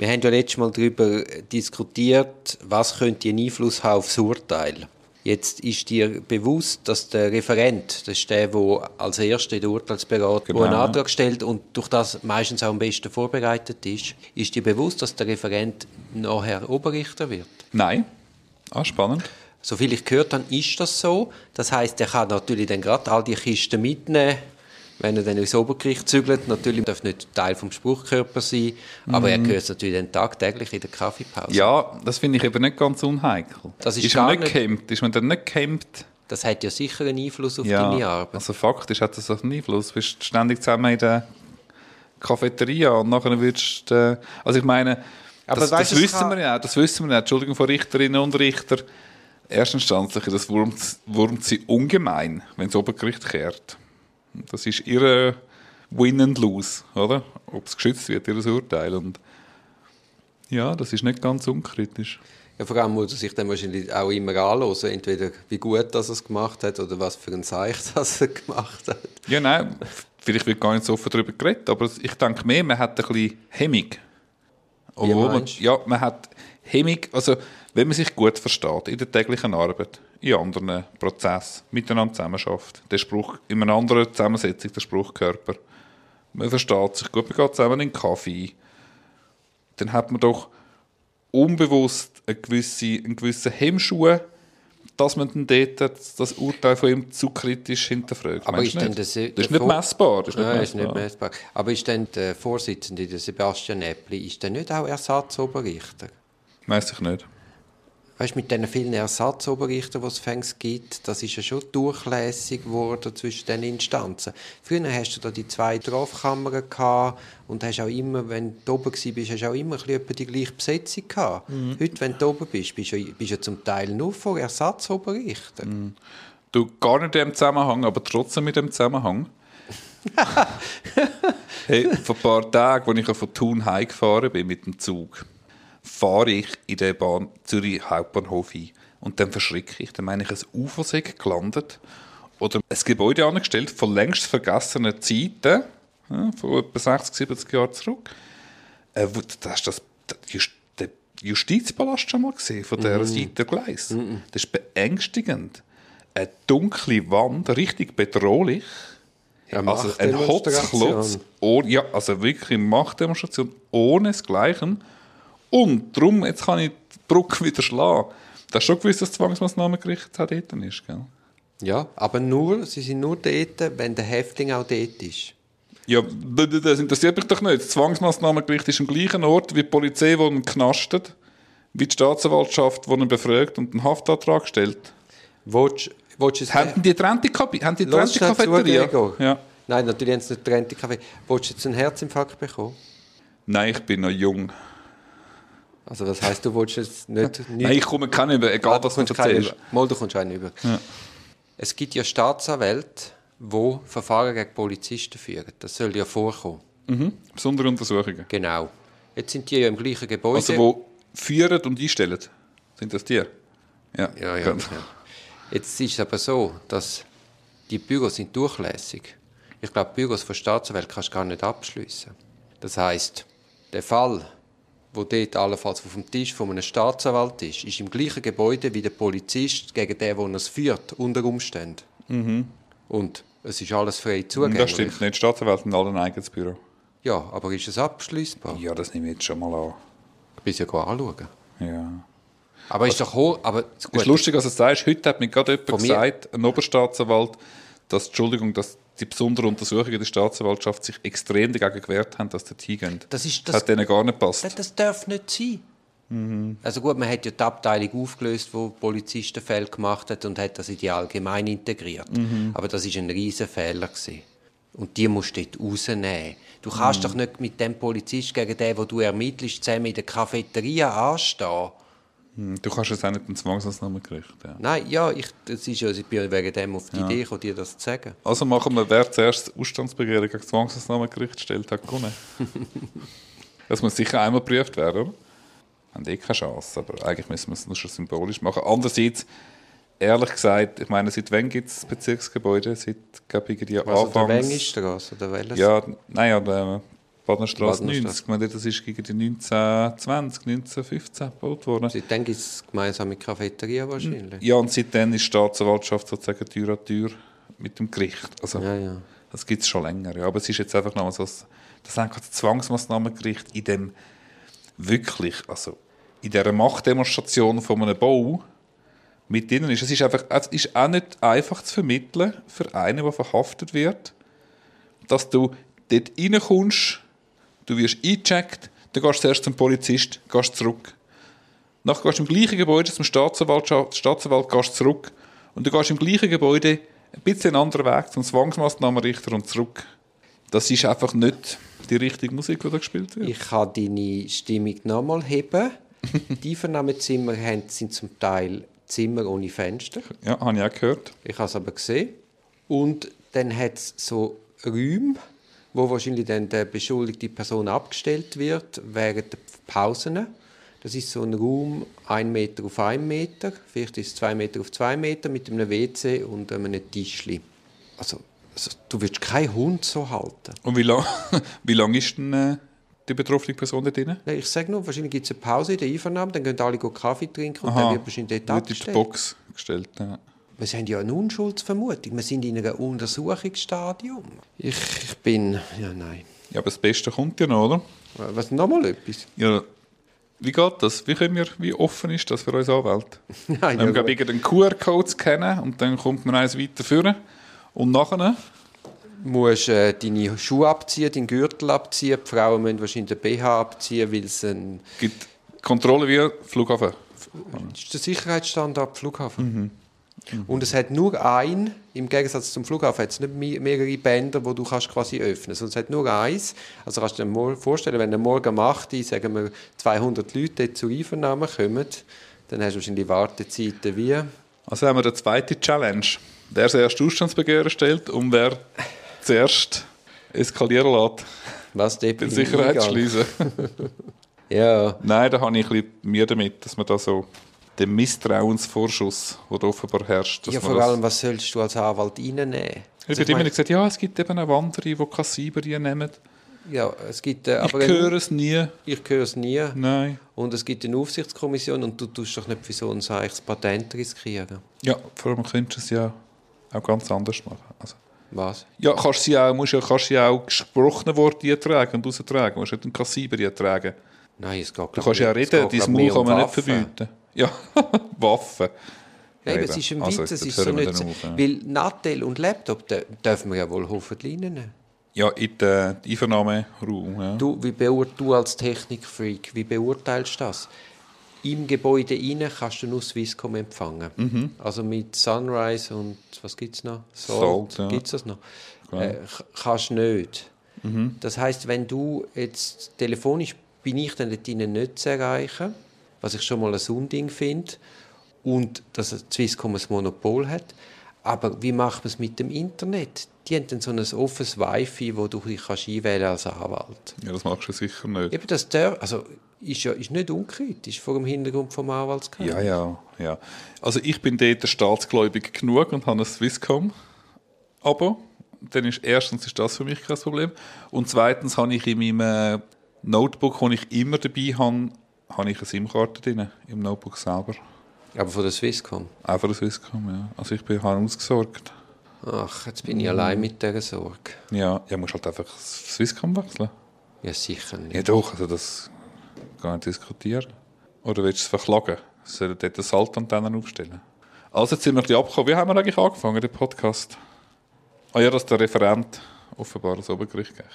Wir haben ja letztes Mal darüber diskutiert, was könnte einen Einfluss haben aufs Urteil. Jetzt ist dir bewusst, dass der Referent, das ist der, der als Erster in der Urteilsberatung Genau. einen Antrag stellt und durch das meistens auch am besten vorbereitet ist, ist dir bewusst, dass der Referent nachher Oberrichter wird? Nein. Ah, spannend. Soviel ich gehört habe, ist das so. Das heißt, er kann natürlich dann gerade all die Kisten mitnehmen, wenn er dann ins Obergericht zügelt. Natürlich darf nicht Teil vom Spruchkörper sein, aber er gehört natürlich dann tagtäglich in der Kaffeepause. Ja, das finde ich eben nicht ganz unheikel. Das ist ist gar man nicht nicht- gehemmt? Ist man dann nicht gehemmt? Das hat ja sicher einen Einfluss auf Ja, deine Arbeit. also faktisch hat das einen Einfluss. Du bist ständig zusammen in der Cafeteria und nachher würdest du... Äh, also ich meine, Aber das, weißt das wissen kann- wir ja auch, das wissen wir ja. Entschuldigung von Richterinnen und Richter. Erstinstanzliche, das wurmt, wurmt sie ungemein, wenn das Obergericht kehrt. Das ist ihre Win and Lose, oder? Ob es geschützt wird, ihr Urteil. Und ja, das ist nicht ganz unkritisch. Ja, vor allem muss er sich dann wahrscheinlich auch immer anhören, entweder wie gut dass er es gemacht hat oder was für ein Zeichen das er gemacht hat. Ja, nein, vielleicht wird gar nicht so offen darüber geredet, aber ich denke mehr, man hat ein bisschen Hemmung. Obwohl man, ja, man hat Hemmung, also wenn man sich gut versteht in der täglichen Arbeit, in anderen Prozessen, miteinander zusammenarbeitet, der Spruch, in einer anderen Zusammensetzung, der Spruchkörper, man versteht sich gut, man geht zusammen in den Kaffee, dann hat man doch unbewusst eine gewisse, einen gewissen Hemmschuh, dass man dann dort das- das Urteil von ihm zu kritisch hinterfragt. Aber Meinst ist nicht? der, das ist nicht messbar. Das ist nicht Nein, ist messbar. nicht messbar. Aber ist denn der Vorsitzende, der Sebastian Äppli, ist der nicht auch Ersatzoberrichter? Weiss ich nicht. Weißt du, mit diesen vielen Ersatzoberrichtern, die es fängst gibt, das ist ja schon durchlässig geworden zwischen den Instanzen. Früher hast du da die zwei Strafkammern gehabt und hast auch immer, wenn du oben warst, hast du auch immer etwa die gleiche Besetzung gehabt. Mhm. Heute, wenn du oben bist, bist du, bist du zum Teil nur vor Ersatzoberrichtern. Du gar nicht in dem Zusammenhang, aber trotzdem mit dem Zusammenhang. hey, vor ein paar Tagen, als ich von Thun heimgefahren bin mit dem Zug, fahre ich in der Bahn Zürich Hauptbahnhof ein. Und dann verschrecke ich. Dann meine ich, ein UFO sei gelandet. Oder ein Gebäude angestellt von längst vergessenen Zeiten, ja, von etwa 60, 70 Jahren zurück. Äh, das ist das, das der Justizpalast schon mal gesehen, von dieser Seite Gleis. Das ist beängstigend. Eine dunkle Wand, richtig bedrohlich. Ja, also ein. Hotzklotz. ohne- Ja, also wirklich Machtdemonstration ohne Gleichen. Und darum, jetzt kann ich die Brücke wieder schlagen. Das ist schon gewiss, dass das Zwangsmaßnahmengericht auch dort ist. Gell? Ja, aber nur, sie sind nur dort, wenn der Häftling auch dort ist. Ja, das interessiert mich doch nicht. Das Zwangsmaßnahmengericht ist am gleichen Ort wie die Polizei, die ihn knastet, wie die Staatsanwaltschaft, die ihn befragt und einen Haftantrag stellt. Willst, willst du es Haben die getrennte Cafeteria? Ja. Nein, natürlich haben sie nicht getrennte Kaffee. Willst du jetzt einen Herzinfarkt bekommen? Nein, ich bin noch jung. Also was heisst, du willst jetzt nicht... Nein, ich komme keinen über, egal du was du erzählst. Mal, du kommst einen über. Es gibt ja Staatsanwälte, die Verfahren gegen Polizisten führen. Das soll ja vorkommen. Mhm. Besondere Untersuchungen. Genau. Jetzt sind die ja im gleichen Gebäude. Also, wo führen und einstellen. Sind das die? Ja, Ja, ja, ja. Jetzt ist es aber so, dass die Büros sind durchlässig. Ich glaube, Büros von Staatsanwälten kannst du gar nicht abschließen. Das heißt, der Fall, wo dort allenfalls auf dem Tisch von einem Staatsanwalt ist, ist im gleichen Gebäude wie der Polizist gegen den, der es führt, unter Umständen. Und es ist alles frei zugänglich. Mhm. Das stimmt nicht. Staatsanwälte haben alle ein eigenes Büro. Ja, aber ist es abschließbar? Ja, das nehme ich jetzt schon mal an. Ich bin ja anschauen. Ja. Aber ist doch hoch, aber Es gut, ist lustig, dass du sagst, heute hat mir gerade jemand gesagt, ein Oberstaatsanwalt, dass, Entschuldigung, dass die besonderen Untersuchungen der Staatsanwaltschaft sich extrem dagegen gewehrt haben, dass die hingehen. Das ist das das- hat denen gar nicht gepasst. Das, das darf nicht sein. Mhm. Also gut, man hat ja die Abteilung aufgelöst, wo Polizistenfälle gemacht hat und hat das in die allgemein integriert. Mhm. Aber das ist ein riesen Fehler gewesen. Und die musst du dort rausnehmen. Du kannst Mhm. doch nicht mit dem Polizist gegen den, wo du ermittelst, zusammen in der Cafeteria anstehen. Hm, Du kannst es auch nicht ein Zwangsmaßnahmengericht. Ja. Nein, ja, ich, das ist ja, ich bin wegen dem auf die Idee gekommen, dir das zu sagen. Also machen wir, wer zuerst Ausstandsbegehren gegen Zwangsmaßnahmengericht stellt, hat gewonnen. das muss sicher einmal geprüft werden, oder? Haben eh keine Chance, aber eigentlich müssen wir es nur schon symbolisch machen. Andererseits, ehrlich gesagt, ich meine, seit wann gibt es Bezirksgebäude? Seit, glaube ich, irgendwie Also der Anfangs... Wengistrasse oder welches? Ja, nein, aber äh, Badenstraße Badenstraße. 90. Ich meine, das ist gegen die 1920, 1915 gebaut worden. Seitdem gibt es gemeinsame Cafeteria wahrscheinlich. Ja, und seitdem ist die Staatsanwaltschaft sozusagen Tür an Tür mit dem Gericht. Also, Ja, ja. das gibt es schon länger. Ja. Aber es ist jetzt einfach noch so, das das Zwangsmaßnahmengericht in dem wirklich, also in dieser Machtdemonstration von einem Bau mit ihnen ist. Es ist, einfach, es ist auch nicht einfach zu vermitteln für einen, der verhaftet wird, dass du dort reinkommst, du wirst eingecheckt, dann gehst du zuerst zum Polizist, gehst zurück. Nachher gehst du im gleichen Gebäude zum Staatsanwalt, Staatsanwalt gehst zurück und du gehst im gleichen Gebäude ein bisschen einen anderen Weg zum Zwangsmaßnahmenrichter und zurück. Das ist einfach nicht die richtige Musik, die da gespielt wird. Ich kann deine Stimmung nochmal heben. die Vernahmezimmer sind zum Teil Zimmer ohne Fenster. Ja, habe ich auch gehört. Ich habe es aber gesehen. Und dann hat es so Räume, wo wahrscheinlich dann der beschuldigte Person abgestellt wird während der Pausen. Das ist so ein Raum, ein Meter auf ein Meter, vielleicht ist es zwei Meter auf zwei Meter mit einem WC und einem Tischli. Also, also du wirst keinen Hund so halten. Und wie lange wie lang ist denn äh, die betroffene Person da drin? Ich sage nur, wahrscheinlich gibt es eine Pause in der Einvernahme, dann gehen alle Kaffee trinken und Aha. dann wird wahrscheinlich dort Wird in die abgestellt. Box gestellt. Ja. Wir haben ja eine Unschuldsvermutung. Wir sind in einem Untersuchungsstadium. Ich, ich bin... Ja, nein. ja, aber das Beste kommt ja noch, oder? Was, nochmal etwas? Ja, wie geht das? Wie, können wir, wie offen ist das für uns Anwälte? Nein, Wir haben, einen QR-Code scannen und dann kommt man eins weiter führen. Und nachher, Du musst äh, deine Schuhe abziehen, deinen Gürtel abziehen. Die Frauen müssen wahrscheinlich den BH abziehen, weil es ein... gibt Kontrolle wie Flughafen. Das ist der Sicherheitsstandard Flughafen. Und es hat nur ein, im Gegensatz zum Flughafen, hat es nicht me- mehrere Bänder, wo du kannst quasi öffnen sondern es hat nur eins. Also kannst du dir mal vorstellen, wenn am Morgen um 8 Uhr, sagen wir, 200 Leute zur Einvernahme kommen, dann hast du wahrscheinlich Wartezeiten wie... Also haben wir eine zweite Challenge. Der zuerst Ausstandsbegehren stellt und wer zuerst eskalieren lässt, Was, dort den bin ich im Sicherheitsschließen. Eingang. Ja, Nein, da habe ich ein bisschen Mühe damit, dass man da so den Misstrauensvorschuss, der offenbar herrscht, ja vor allem, was sollst du als Anwalt reinnehmen? Ich Also habe immer gesagt, ja, es gibt eben auch andere, die Kassiber nehmen. ja, es gibt, äh, Ich höre es nie. ich höre es nie. Nein. Und es gibt eine Aufsichtskommission und du tust doch nicht für so ein seiches Patent riskieren. Ja, vor allem könntest du es ja auch ganz anders machen. Also, Was? ja, kannst sie auch, musst ja, kannst sie auch gesprochene Worte eintragen und raustragen. Du musst nicht einen Kassiber eintragen. Nein, es geht Du kannst ja reden, dein Maul kann man nicht verbieten. Ja, Waffen. Ja, eben, es ist ein Also, Witz, es jetzt ist so nicht so. dann auf, ja. Weil Nattel und Laptop dür- dürfen wir ja wohl hoffentlich nehmen. Ja, in den Einvernahmeraum. Ja. Du, wie du als Technikfreak, wie beurteilst du das? Im Gebäude rein kannst du nur Swisscom empfangen. Mhm. Also mit Sunrise und was gibt es noch? Salt, ja. Gibt es das noch? Äh, kannst nicht. Mhm. Das heißt, wenn du jetzt telefonisch bin ich dann dort nicht zu erreichen, was ich schon mal ein Unding finde, und dass Swisscom ein Monopol hat. Aber wie macht man es mit dem Internet? Die haben dann so ein offenes Wi-Fi, wo du dich kannst einwählen als Anwalt. ja, das machst du sicher nicht. Eben das der, also ist ja ist nicht unkritisch vor dem Hintergrund vom Anwaltsgeheimnis. Ja, ja, ja. Also ich bin dort staatsgläubig genug und habe ein Swisscom. Aber dann ist erstens ist das für mich kein Problem und zweitens habe ich in meinem äh, Notebook, das ich immer dabei habe, habe ich eine SIM-Karte drin im Notebook selber. Aber von der Swisscom. Auch für das Swisscom, ja. Also ich bin habe ausgesorgt. Ach, jetzt bin Mhm. ich allein mit dieser Sorge. Ja, ja, musst halt einfach das Swisscom wechseln. Ja, sicher nicht. Ja doch, also das kann ich diskutieren. Oder willst du es verklagen? Sollen dort eine Saltantennen aufstellen? Also jetzt sind wir ein bisschen abgekommen. Wie haben wir eigentlich angefangen, den Podcast? Ah ja, dass der Referent offenbar das Obergericht geht.